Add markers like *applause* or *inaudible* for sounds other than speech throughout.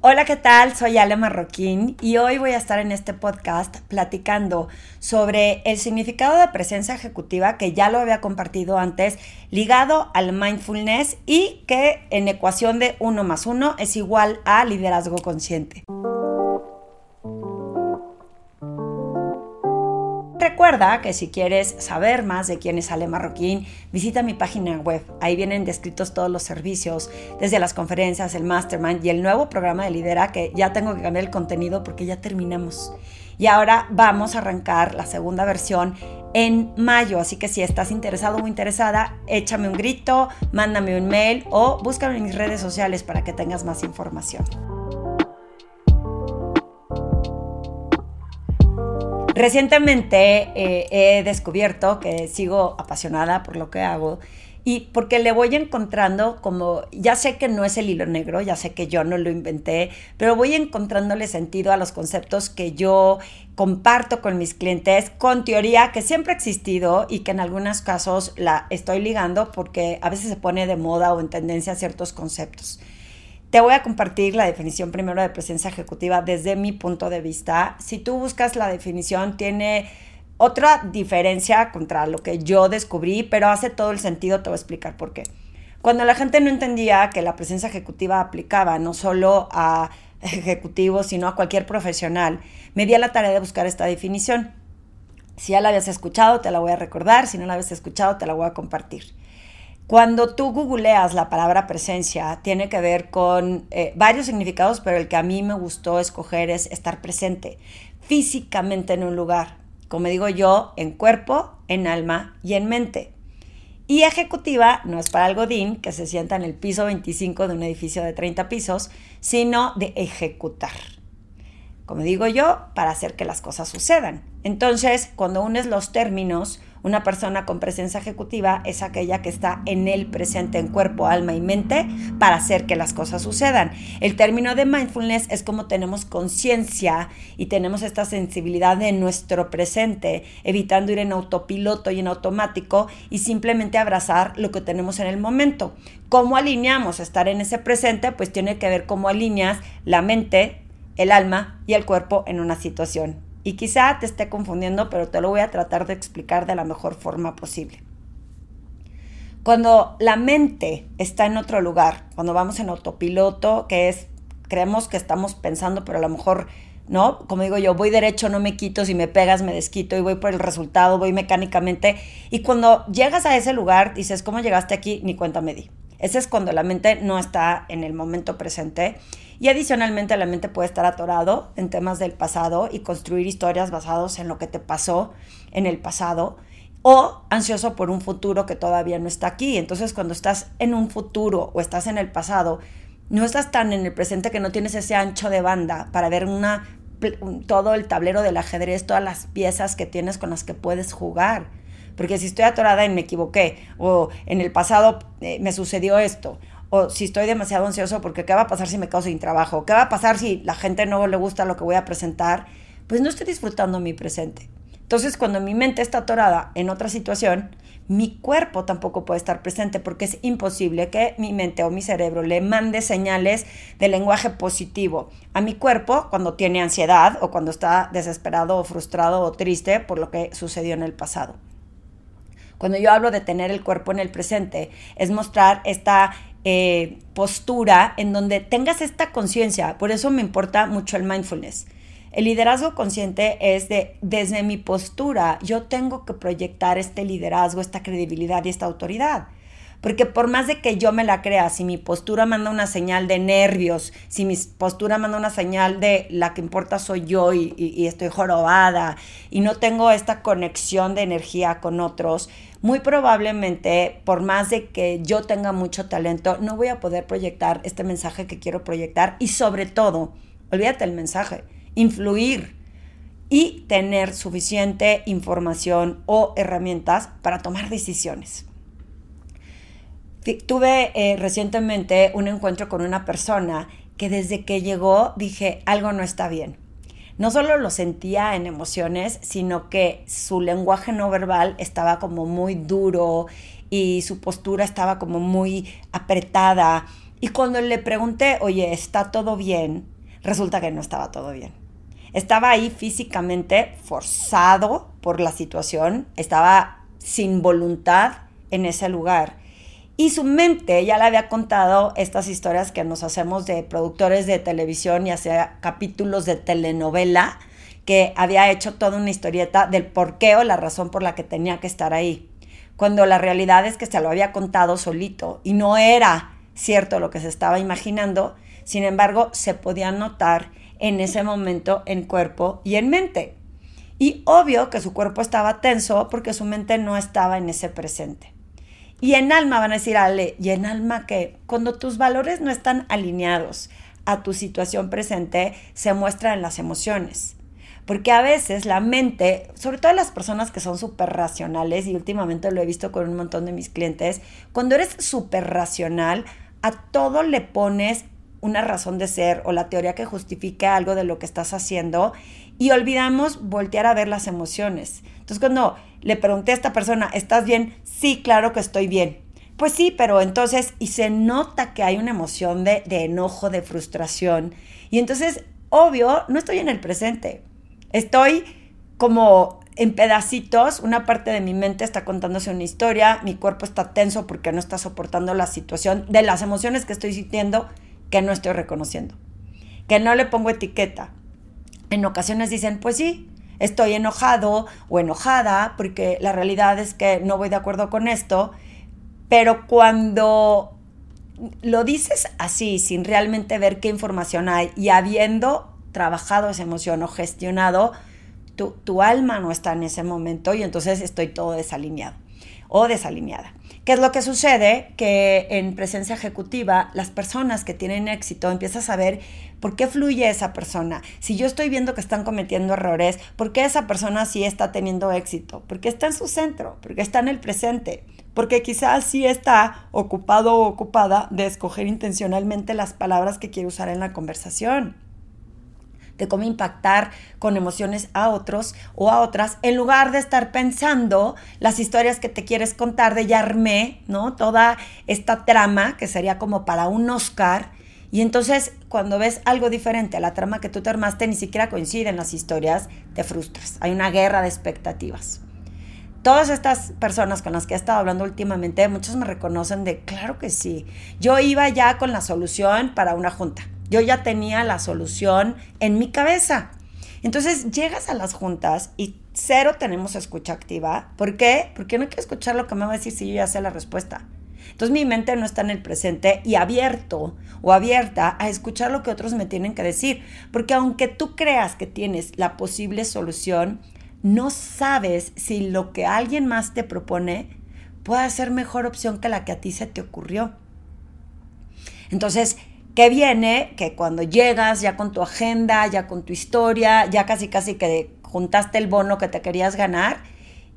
Hola, ¿qué tal? Soy Ale Marroquín y hoy voy a estar en este podcast platicando sobre el significado de presencia ejecutiva que ya lo había compartido antes, ligado al mindfulness y que en ecuación de 1 más 1 es igual a liderazgo consciente. Recuerda que si quieres saber más de quién es Ale Marroquín, visita mi página web. Ahí vienen descritos todos los servicios, desde las conferencias, el mastermind y el nuevo programa de lidera que ya tengo que cambiar el contenido porque ya terminamos. Y ahora vamos a arrancar la segunda versión en mayo. Así que si estás interesado o interesada, échame un grito, mándame un mail o búscame en mis redes sociales para que tengas más información. Recientemente eh, he descubierto que sigo apasionada por lo que hago y porque le voy encontrando como, ya sé que no es el hilo negro, ya sé que yo no lo inventé, pero voy encontrándole sentido a los conceptos que yo comparto con mis clientes, con teoría que siempre ha existido y que en algunos casos la estoy ligando porque a veces se pone de moda o en tendencia ciertos conceptos. Te voy a compartir la definición primero de presencia ejecutiva desde mi punto de vista. Si tú buscas la definición, tiene otra diferencia contra lo que yo descubrí, pero hace todo el sentido, te voy a explicar por qué. Cuando la gente no entendía que la presencia ejecutiva aplicaba no solo a ejecutivos, sino a cualquier profesional, me di a la tarea de buscar esta definición. Si ya la habías escuchado, te la voy a recordar, si no la habías escuchado, te la voy a compartir. Cuando tú googleas la palabra presencia, tiene que ver con eh, varios significados, pero el que a mí me gustó escoger es estar presente físicamente en un lugar, como digo yo, en cuerpo, en alma y en mente. Y ejecutiva no es para el godín que se sienta en el piso 25 de un edificio de 30 pisos, sino de ejecutar. Como digo yo, para hacer que las cosas sucedan. Entonces, cuando unes los términos, una persona con presencia ejecutiva es aquella que está en el presente, en cuerpo, alma y mente, para hacer que las cosas sucedan. El término de mindfulness es como tenemos conciencia y tenemos esta sensibilidad de nuestro presente, evitando ir en autopiloto y en automático y simplemente abrazar lo que tenemos en el momento. ¿Cómo alineamos estar en ese presente? Pues tiene que ver cómo alineas la mente, el alma y el cuerpo en una situación. Y quizá te esté confundiendo, pero te lo voy a tratar de explicar de la mejor forma posible. Cuando la mente está en otro lugar, cuando vamos en autopiloto, que es, creemos que estamos pensando, pero a lo mejor ¿no? Como digo yo, voy derecho, no me quito, si me pegas me desquito y voy por el resultado, voy mecánicamente. Y cuando llegas a ese lugar, dices, ¿cómo llegaste aquí? Ni cuenta me di. Ese es cuando la mente no está en el momento presente. Y adicionalmente la mente puede estar atorado en temas del pasado y construir historias basadas en lo que te pasó en el pasado o ansioso por un futuro que todavía no está aquí. Entonces cuando estás en un futuro o estás en el pasado, no estás tan en el presente que no tienes ese ancho de banda para ver una, todo el tablero del ajedrez, todas las piezas que tienes con las que puedes jugar. Porque si estoy atorada y me equivoqué, o en el pasado eh, me sucedió esto, o si estoy demasiado ansioso porque qué va a pasar si me quedo sin trabajo, qué va a pasar si la gente no le gusta lo que voy a presentar, pues no estoy disfrutando mi presente. Entonces, cuando mi mente está atorada en otra situación, mi cuerpo tampoco puede estar presente porque es imposible que mi mente o mi cerebro le mande señales de lenguaje positivo a mi cuerpo cuando tiene ansiedad o cuando está desesperado o frustrado o triste por lo que sucedió en el pasado. Cuando yo hablo de tener el cuerpo en el presente, es mostrar esta eh, postura en donde tengas esta conciencia. Por eso me importa mucho el mindfulness. El liderazgo consciente es de, desde mi postura, yo tengo que proyectar este liderazgo, esta credibilidad y esta autoridad. Porque por más de que yo me la crea, si mi postura manda una señal de nervios, si mi postura manda una señal de la que importa soy yo y, estoy jorobada y no tengo esta conexión de energía con otros, muy probablemente, por más de que yo tenga mucho talento, no voy a poder proyectar este mensaje que quiero proyectar y sobre todo, olvídate el mensaje, influir y tener suficiente información o herramientas para tomar decisiones. Tuve eh, recientemente un encuentro con una persona que desde que llegó dije, algo no está bien. No solo lo sentía en emociones, sino que su lenguaje no verbal estaba como muy duro y su postura estaba como muy apretada Y cuando le pregunté, oye, ¿está todo bien? Resulta que no estaba todo bien. Estaba ahí físicamente forzado por la situación, estaba sin voluntad en ese lugar. Y su mente ya le había contado estas historias que nos hacemos de productores de televisión y hacía capítulos de telenovela, que había hecho toda una historieta del porqué o la razón por la que tenía que estar ahí. Cuando la realidad es que se lo había contado solito y no era cierto lo que se estaba imaginando, sin embargo, se podía notar en ese momento en cuerpo y en mente. Y obvio que su cuerpo estaba tenso porque su mente no estaba en ese presente. Y en alma van a decir, Ale, ¿y en alma que Cuando tus valores no están alineados a tu situación presente, se muestran las emociones. Porque a veces la mente, sobre todo las personas que son súper racionales, y últimamente lo he visto con un montón de mis clientes, cuando eres súper racional, a todo le pones una razón de ser o la teoría que justifique algo de lo que estás haciendo y olvidamos voltear a ver las emociones. Entonces cuando le pregunté a esta persona, ¿estás bien? Sí, claro que estoy bien. Pues sí, pero entonces, y se nota que hay una emoción de, enojo, de frustración. Y entonces, obvio, no estoy en el presente. Estoy como en pedacitos, una parte de mi mente está contándose una historia, mi cuerpo está tenso porque no está soportando la situación de las emociones que estoy sintiendo que no estoy reconociendo, que no le pongo etiqueta. En ocasiones dicen, pues sí, estoy enojado o enojada porque la realidad es que no voy de acuerdo con esto, pero cuando lo dices así, sin realmente ver qué información hay y habiendo trabajado esa emoción o gestionado, tu, tu alma no está en ese momento y entonces estoy todo desalineado o desalineada. ¿Qué es lo que sucede? Que en presencia ejecutiva, las personas que tienen éxito empiezas a ver por qué fluye esa persona. Si yo estoy viendo que están cometiendo errores, ¿por qué esa persona sí está teniendo éxito? Porque está en su centro, porque está en el presente, porque quizás sí está ocupado o ocupada de escoger intencionalmente las palabras que quiere usar en la conversación de cómo impactar con emociones a otros o a otras, en lugar de estar pensando las historias que te quieres contar de ya ¿no? Toda esta trama que sería como para un Oscar. Y entonces cuando ves algo diferente a la trama que tú te armaste, ni siquiera coinciden las historias, te frustras. Hay una guerra de expectativas. Todas estas personas con las que he estado hablando últimamente, muchos me reconocen de, claro que sí, yo iba ya con la solución para una junta yo ya tenía la solución en mi cabeza. Entonces llegas a las juntas y cero tenemos escucha activa. ¿Por qué? Porque no quiero escuchar lo que me va a decir si yo ya sé la respuesta. Entonces mi mente no está en el presente y abierto o abierta a escuchar lo que otros me tienen que decir. Porque aunque tú creas que tienes la posible solución, no sabes si lo que alguien más te propone puede ser mejor opción que la que a ti se te ocurrió. Entonces, que viene que cuando llegas ya con tu agenda, ya con tu historia, ya casi casi que juntaste el bono que te querías ganar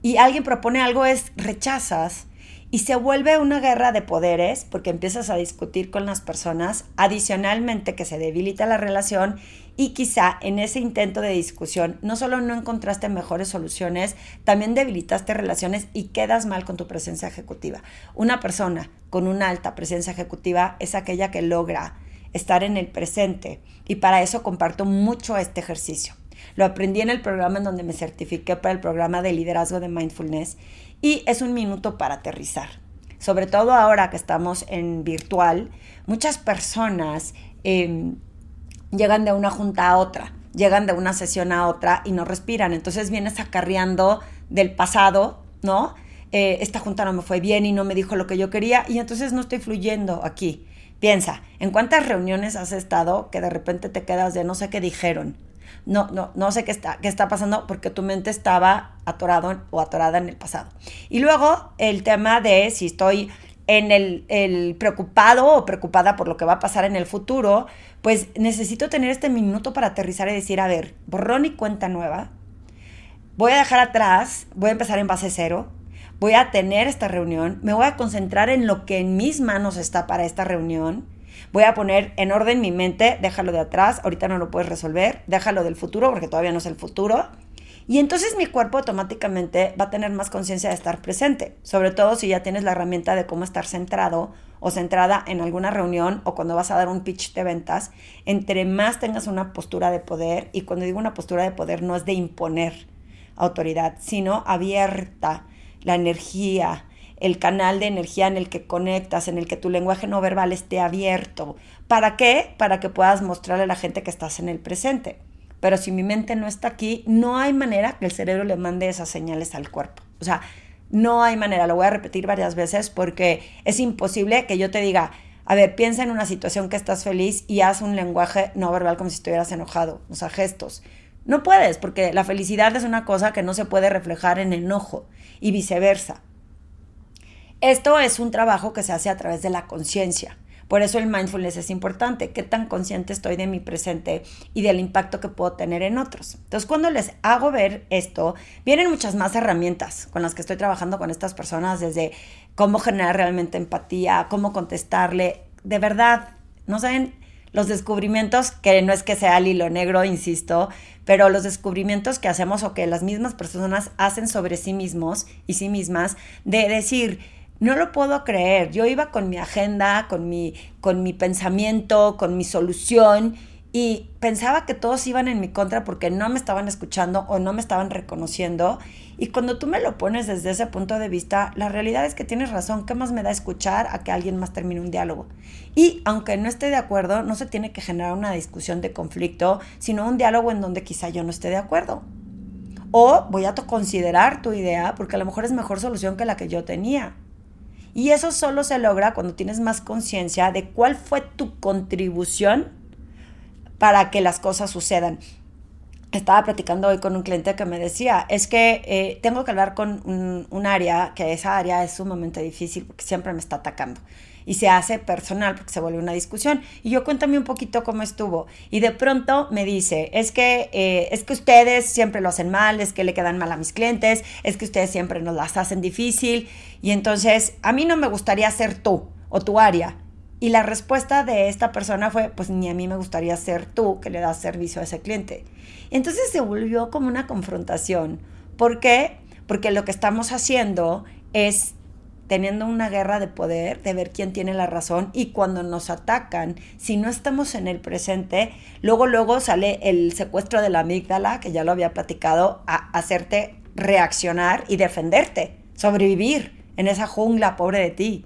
y alguien propone algo es rechazas y se vuelve una guerra de poderes porque empiezas a discutir con las personas, adicionalmente que se debilita la relación y quizá en ese intento de discusión no solo no encontraste mejores soluciones, también debilitaste relaciones y quedas mal con tu presencia ejecutiva. Una persona con una alta presencia ejecutiva es aquella que logra estar en el presente. Y para eso comparto mucho este ejercicio. Lo aprendí en el programa en donde me certifiqué para el programa de liderazgo de mindfulness y es un minuto para aterrizar. Sobre todo ahora que estamos en virtual, muchas personas em, llegan de una junta a otra, llegan de una sesión a otra y no respiran. Entonces vienes acarreando del pasado, ¿no? Eh, esta junta no me fue bien y no me dijo lo que yo quería y entonces no estoy fluyendo aquí. Piensa, ¿en cuántas reuniones has estado que de repente te quedas de no sé qué dijeron? No, no, no sé qué está, qué está pasando porque tu mente estaba atorado o atorada en el pasado. Y luego el tema de si estoy en el, preocupado o preocupada por lo que va a pasar en el futuro, pues necesito tener este minuto para aterrizar y decir, a ver, borrón y cuenta nueva. Voy a dejar atrás, voy a empezar en base cero, voy a tener esta reunión, me voy a concentrar en lo que en mis manos está para esta reunión. Voy a poner en orden mi mente, déjalo de atrás, ahorita no lo puedes resolver, déjalo del futuro porque todavía no es el futuro. Y entonces mi cuerpo automáticamente va a tener más conciencia de estar presente, sobre todo si ya tienes la herramienta de cómo estar centrado o centrada en alguna reunión o cuando vas a dar un pitch de ventas, entre más tengas una postura de poder, y cuando digo una postura de poder no es de imponer autoridad, sino abierta, la energía, el canal de energía en el que conectas, en el que tu lenguaje no verbal esté abierto. ¿Para qué? Para que puedas mostrarle a la gente que estás en el presente. Pero si mi mente no está aquí, no hay manera que el cerebro le mande esas señales al cuerpo. O sea, no hay manera, lo voy a repetir varias veces porque es imposible que yo te diga, a ver, piensa en una situación que estás feliz y haz un lenguaje no verbal como si estuvieras enojado, o sea, gestos. No puedes, porque la felicidad es una cosa que no se puede reflejar en enojo y viceversa. Esto es un trabajo que se hace a través de la conciencia. Por eso el mindfulness es importante, qué tan consciente estoy de mi presente y del impacto que puedo tener en otros. Entonces, cuando les hago ver esto, vienen muchas más herramientas con las que estoy trabajando con estas personas, desde cómo generar realmente empatía, cómo contestarle. De verdad, no saben los descubrimientos, que no es que sea el hilo negro, insisto, pero los descubrimientos que hacemos o que las mismas personas hacen sobre sí mismos y sí mismas, de decir, no lo puedo creer. Yo iba con mi agenda, con mi, con mi pensamiento, con mi solución y pensaba que todos iban en mi contra porque no me estaban escuchando o no me estaban reconociendo. Y cuando tú me lo pones desde ese punto de vista, la realidad es que tienes razón. ¿Qué más me da escuchar a que alguien más termine un diálogo? Y aunque no esté de acuerdo, no se tiene que generar una discusión de conflicto, sino un diálogo en donde quizá yo no esté de acuerdo. O voy a considerar tu idea porque a lo mejor es mejor solución que la que yo tenía. Y eso solo se logra cuando tienes más conciencia de cuál fue tu contribución para que las cosas sucedan. Estaba platicando hoy con un cliente que me decía, es que eh, tengo que hablar con un, área, que esa área es sumamente difícil porque siempre me está atacando y se hace personal porque se vuelve una discusión. Y yo cuéntame un poquito cómo estuvo. Y de pronto me dice, es que, eh, es que ustedes siempre lo hacen mal, es que le quedan mal a mis clientes, es que ustedes siempre nos las hacen difícil. Y entonces, a mí no me gustaría ser tú o tu área. Y la respuesta de esta persona fue, pues ni a mí me gustaría ser tú que le das servicio a ese cliente. Entonces se volvió como una confrontación. ¿Por qué? Porque lo que estamos haciendo es teniendo una guerra de poder, de ver quién tiene la razón y cuando nos atacan, si no estamos en el presente, luego luego sale el secuestro de la amígdala, que ya lo había platicado, a hacerte reaccionar y defenderte, sobrevivir en esa jungla pobre de ti.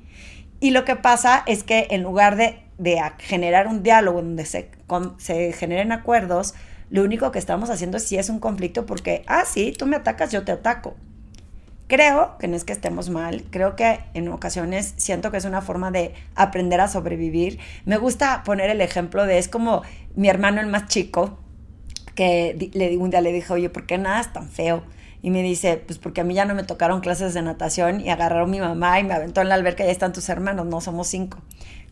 Y lo que pasa es que en lugar de, generar un diálogo donde se, generen acuerdos, lo único que estamos haciendo si es un conflicto porque, ah, sí, tú me atacas, yo te ataco. Creo que no es que estemos mal, creo que en ocasiones siento que es una forma de aprender a sobrevivir. Me gusta poner el ejemplo de, es como mi hermano el más chico, que le, un día le dije, oye, ¿por qué nada es tan feo? Y me dice, pues porque a mí ya no me tocaron clases de natación y agarraron mi mamá y me aventó en la alberca y ahí están tus hermanos, no somos cinco.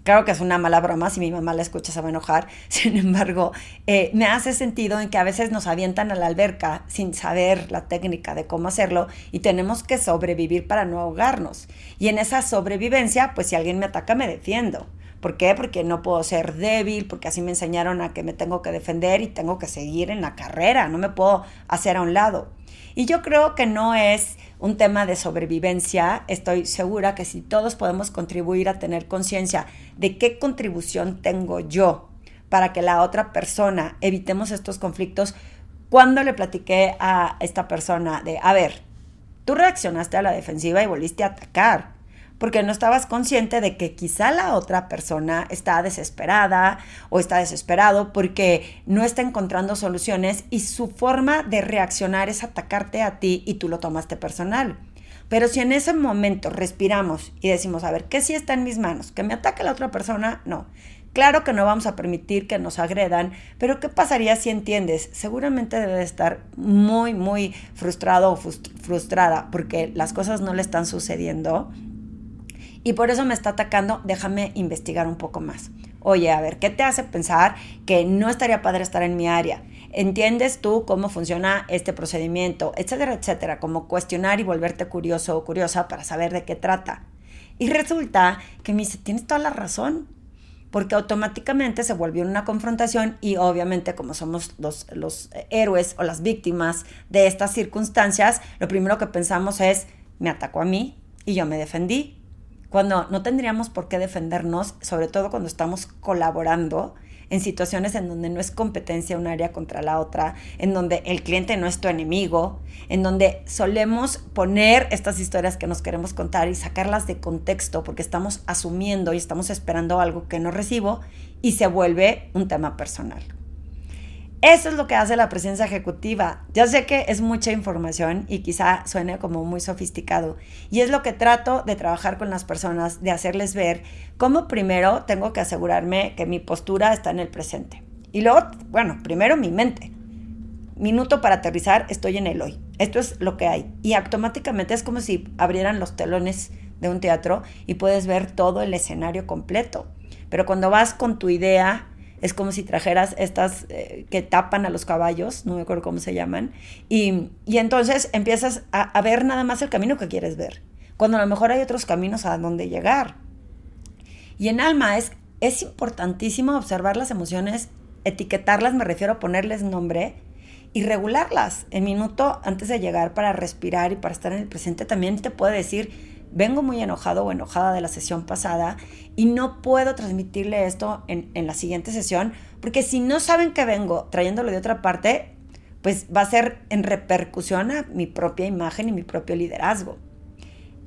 Claro que es una mala broma, si mi mamá la escucha se va a enojar, *laughs* sin embargo, eh, me hace sentido en que a veces nos avientan a la alberca sin saber la técnica de cómo hacerlo y tenemos que sobrevivir para no ahogarnos. Y en esa sobrevivencia, pues si alguien me ataca, me defiendo. ¿Por qué? Porque no puedo ser débil, porque así me enseñaron a que me tengo que defender y tengo que seguir en la carrera, no me puedo hacer a un lado. Y yo creo que no es un tema de sobrevivencia. Estoy segura que si todos podemos contribuir a tener conciencia de qué contribución tengo yo para que la otra persona evitemos estos conflictos, cuando le platiqué a esta persona de, a ver, tú reaccionaste a la defensiva y volviste a atacar porque no estabas consciente de que quizá la otra persona está desesperada o está desesperado porque no está encontrando soluciones y su forma de reaccionar es atacarte a ti y tú lo tomaste personal. Pero si en ese momento respiramos y decimos, a ver, ¿qué sí está en mis manos? ¿Que me ataque la otra persona? No. Claro que no vamos a permitir que nos agredan, pero ¿qué pasaría si entiendes? Seguramente debe estar muy, muy frustrado o frustrada porque las cosas no le están sucediendo y por eso me está atacando, déjame investigar un poco más. Oye, a ver, ¿qué te hace pensar que no estaría padre estar en mi área? ¿Entiendes tú cómo funciona este procedimiento? Etcétera, etcétera, como cuestionar y volverte curioso o curiosa para saber de qué trata. Y resulta que me dice, tienes toda la razón, porque automáticamente se volvió una confrontación y obviamente como somos los, los héroes o las víctimas de estas circunstancias, lo primero que pensamos es, me atacó a mí y yo me defendí cuando no tendríamos por qué defendernos, sobre todo cuando estamos colaborando en situaciones en donde no es competencia un área contra la otra, en donde el cliente no es tu enemigo, en donde solemos poner estas historias que nos queremos contar y sacarlas de contexto porque estamos asumiendo y estamos esperando algo que no recibo y se vuelve un tema personal. Eso es lo que hace la presencia ejecutiva. Ya sé que es mucha información y quizá suene como muy sofisticado. Y es lo que trato de trabajar con las personas, de hacerles ver cómo primero tengo que asegurarme que mi postura está en el presente. Y luego, bueno, primero mi mente. Minuto para aterrizar, estoy en el hoy. Esto es lo que hay. Y automáticamente es como si abrieran los telones de un teatro y puedes ver todo el escenario completo. Pero cuando vas con tu idea es como si trajeras estas eh, que tapan a los caballos, no me acuerdo cómo se llaman, y, entonces empiezas a, ver nada más el camino que quieres ver, cuando a lo mejor hay otros caminos a donde llegar. Y en alma es, es importantísimo observar las emociones, etiquetarlas, me refiero a ponerles nombre, y regularlas. El minuto antes de llegar para respirar y para estar en el presente también te puede decir, vengo muy enojado o enojada de la sesión pasada y no puedo transmitirle esto en, la siguiente sesión, porque si no saben que vengo trayéndolo de otra parte, pues va a ser en repercusión a mi propia imagen y mi propio liderazgo.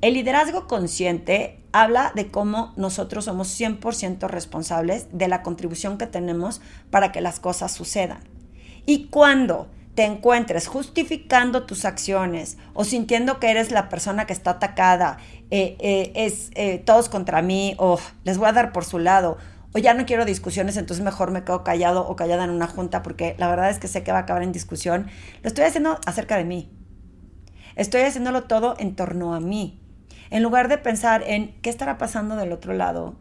El liderazgo consciente habla de cómo nosotros somos 100% responsables de la contribución que tenemos para que las cosas sucedan. Y cuando te encuentres justificando tus acciones o sintiendo que eres la persona que está atacada, eh, eh, es eh, todos contra mí o les voy a dar por su lado o ya no quiero discusiones, entonces mejor me quedo callado o callada en una junta porque la verdad es que sé que va a acabar en discusión, lo estoy haciendo acerca de mí. Estoy haciéndolo todo en torno a mí. En lugar de pensar en qué estará pasando del otro lado,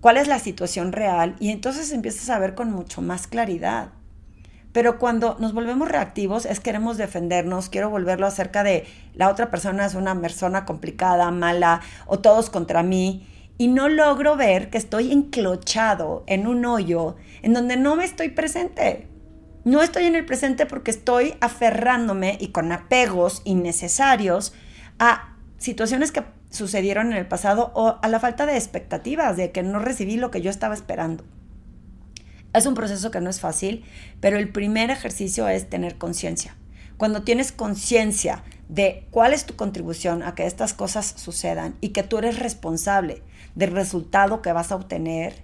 cuál es la situación real y entonces empiezas a ver con mucho más claridad. Pero cuando nos volvemos reactivos es queremos defendernos, quiero volverlo acerca de la otra persona es una persona complicada, mala o todos contra mí y no logro ver que estoy enclochado en un hoyo en donde no me estoy presente. No estoy en el presente porque estoy aferrándome y con apegos innecesarios a situaciones que sucedieron en el pasado o a la falta de expectativas, de que no recibí lo que yo estaba esperando. Es un proceso que no es fácil, pero el primer ejercicio es tener conciencia. Cuando tienes conciencia de cuál es tu contribución a que estas cosas sucedan y que tú eres responsable del resultado que vas a obtener,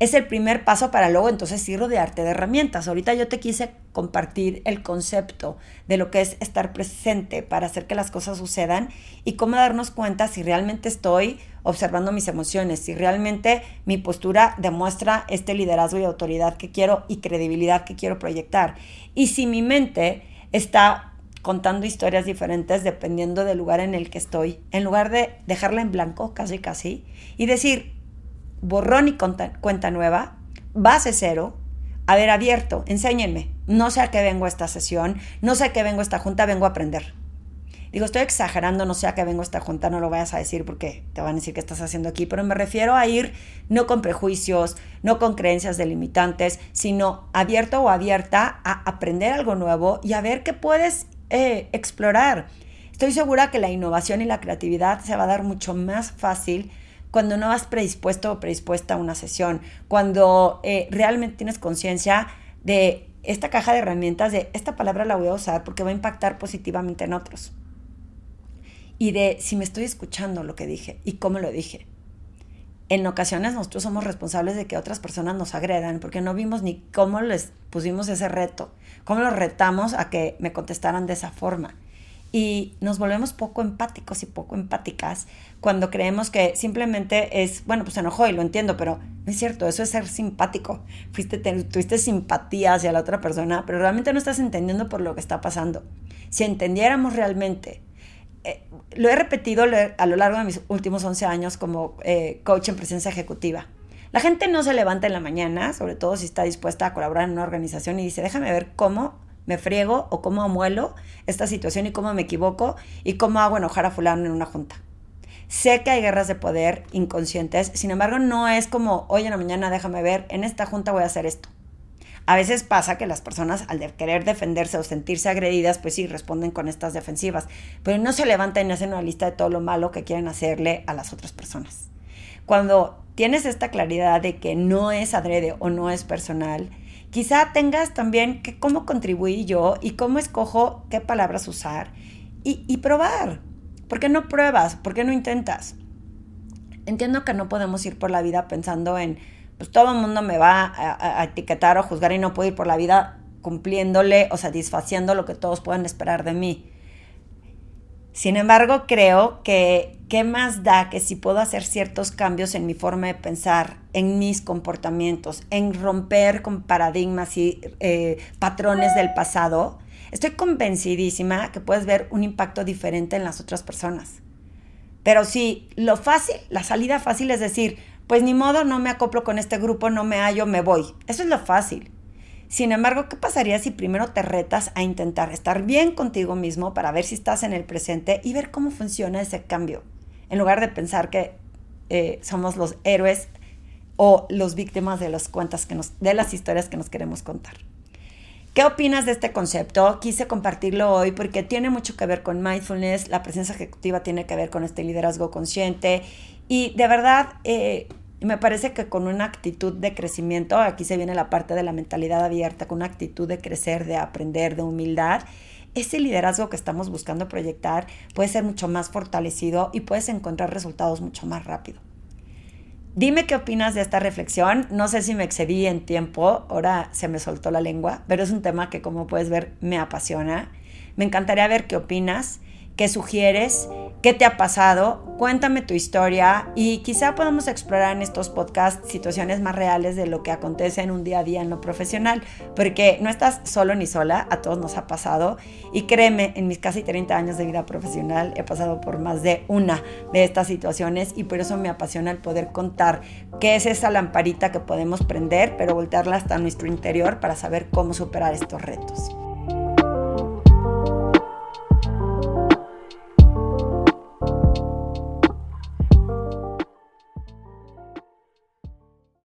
es el primer paso para luego entonces ir arte de herramientas. Ahorita yo te quise compartir el concepto de lo que es estar presente para hacer que las cosas sucedan y cómo darnos cuenta si realmente estoy observando mis emociones, si realmente mi postura demuestra este liderazgo y autoridad que quiero y credibilidad que quiero proyectar. Y si mi mente está contando historias diferentes dependiendo del lugar en el que estoy, en lugar de dejarla en blanco, casi casi, y decir, borrón y cuenta, nueva, base cero, haber abierto, enséñenme, no sé a qué vengo a esta sesión, no sé a qué vengo a esta junta, vengo a aprender. Digo, estoy exagerando, no sé a qué vengo a esta junta, no lo vayas a decir porque te van a decir qué estás haciendo aquí, pero me refiero a ir no con prejuicios, no con creencias delimitantes, sino abierto o abierta a aprender algo nuevo y a ver qué puedes eh, explorar. Estoy segura que la innovación y la creatividad se va a dar mucho más fácil cuando no vas predispuesto o predispuesta a una sesión, cuando eh, realmente tienes conciencia de esta caja de herramientas, de esta palabra la voy a usar porque va a impactar positivamente en otros. Y de si me estoy escuchando lo que dije y cómo lo dije. En ocasiones nosotros somos responsables de que otras personas nos agredan porque no vimos ni cómo les pusimos ese reto, cómo los retamos a que me contestaran de esa forma y nos volvemos poco empáticos y poco empáticas cuando creemos que simplemente es, bueno, pues se enojó y lo entiendo, pero no es cierto, eso es ser simpático. Fuiste, tuviste simpatía hacia la otra persona, pero realmente no estás entendiendo por lo que está pasando. Si entendiéramos realmente, eh, lo he repetido a lo largo de mis últimos 11 años como eh, coach en presencia ejecutiva. La gente no se levanta en la mañana, sobre todo si está dispuesta a colaborar en una organización y dice, déjame ver cómo me friego o cómo amuelo esta situación y cómo me equivoco y cómo hago enojar a fulano en una junta. Sé que hay guerras de poder inconscientes, sin embargo no es como, hoy en la mañana déjame ver, en esta junta voy a hacer esto. A veces pasa que las personas al querer defenderse o sentirse agredidas, pues sí, responden con estas defensivas, pero no se levantan y hacen una lista de todo lo malo que quieren hacerle a las otras personas. cuando tienes esta claridad de que no es adrede o no es personal, quizá tengas también que cómo contribuí yo y cómo escojo qué palabras usar y, y probar. ¿Por qué no pruebas? ¿Por qué no intentas? Entiendo que no podemos ir por la vida pensando en, pues todo el mundo me va a, a, etiquetar o juzgar y no puedo ir por la vida cumpliéndole o satisfaciendo lo que todos pueden esperar de mí. Sin embargo, creo que qué más da que si puedo hacer ciertos cambios en mi forma de pensar, en mis comportamientos, en romper con paradigmas y eh, patrones del pasado, estoy convencidísima que puedes ver un impacto diferente en las otras personas. Pero si lo fácil, la salida fácil es decir, pues ni modo, no me acoplo con este grupo, no me hallo, me voy. Eso es lo fácil. Sin embargo, ¿qué pasaría si primero te retas a intentar estar bien contigo mismo para ver si estás en el presente y ver cómo funciona ese cambio? En lugar de pensar que eh, somos los héroes o los víctimas de las cuentas que nos, de las historias que nos queremos contar. ¿Qué opinas de este concepto? Quise compartirlo hoy porque tiene mucho que ver con mindfulness, la presencia ejecutiva tiene que ver con este liderazgo consciente y de verdad eh, y me parece que con una actitud de crecimiento, aquí se viene la parte de la mentalidad abierta, con una actitud de crecer, de aprender, de humildad, ese liderazgo que estamos buscando proyectar puede ser mucho más fortalecido y puedes encontrar resultados mucho más rápido. Dime qué opinas de esta reflexión. No sé si me excedí en tiempo, ahora se me soltó la lengua, pero es un tema que como puedes ver me apasiona. Me encantaría ver qué opinas qué sugieres, qué te ha pasado, cuéntame tu historia y quizá podamos explorar en estos podcasts situaciones más reales de lo que acontece en un día a día en lo profesional, porque no estás solo ni sola, a todos nos ha pasado y créeme, en mis casi 30 años de vida profesional he pasado por más de una de estas situaciones y por eso me apasiona el poder contar qué es esa lamparita que podemos prender, pero voltearla hasta nuestro interior para saber cómo superar estos retos.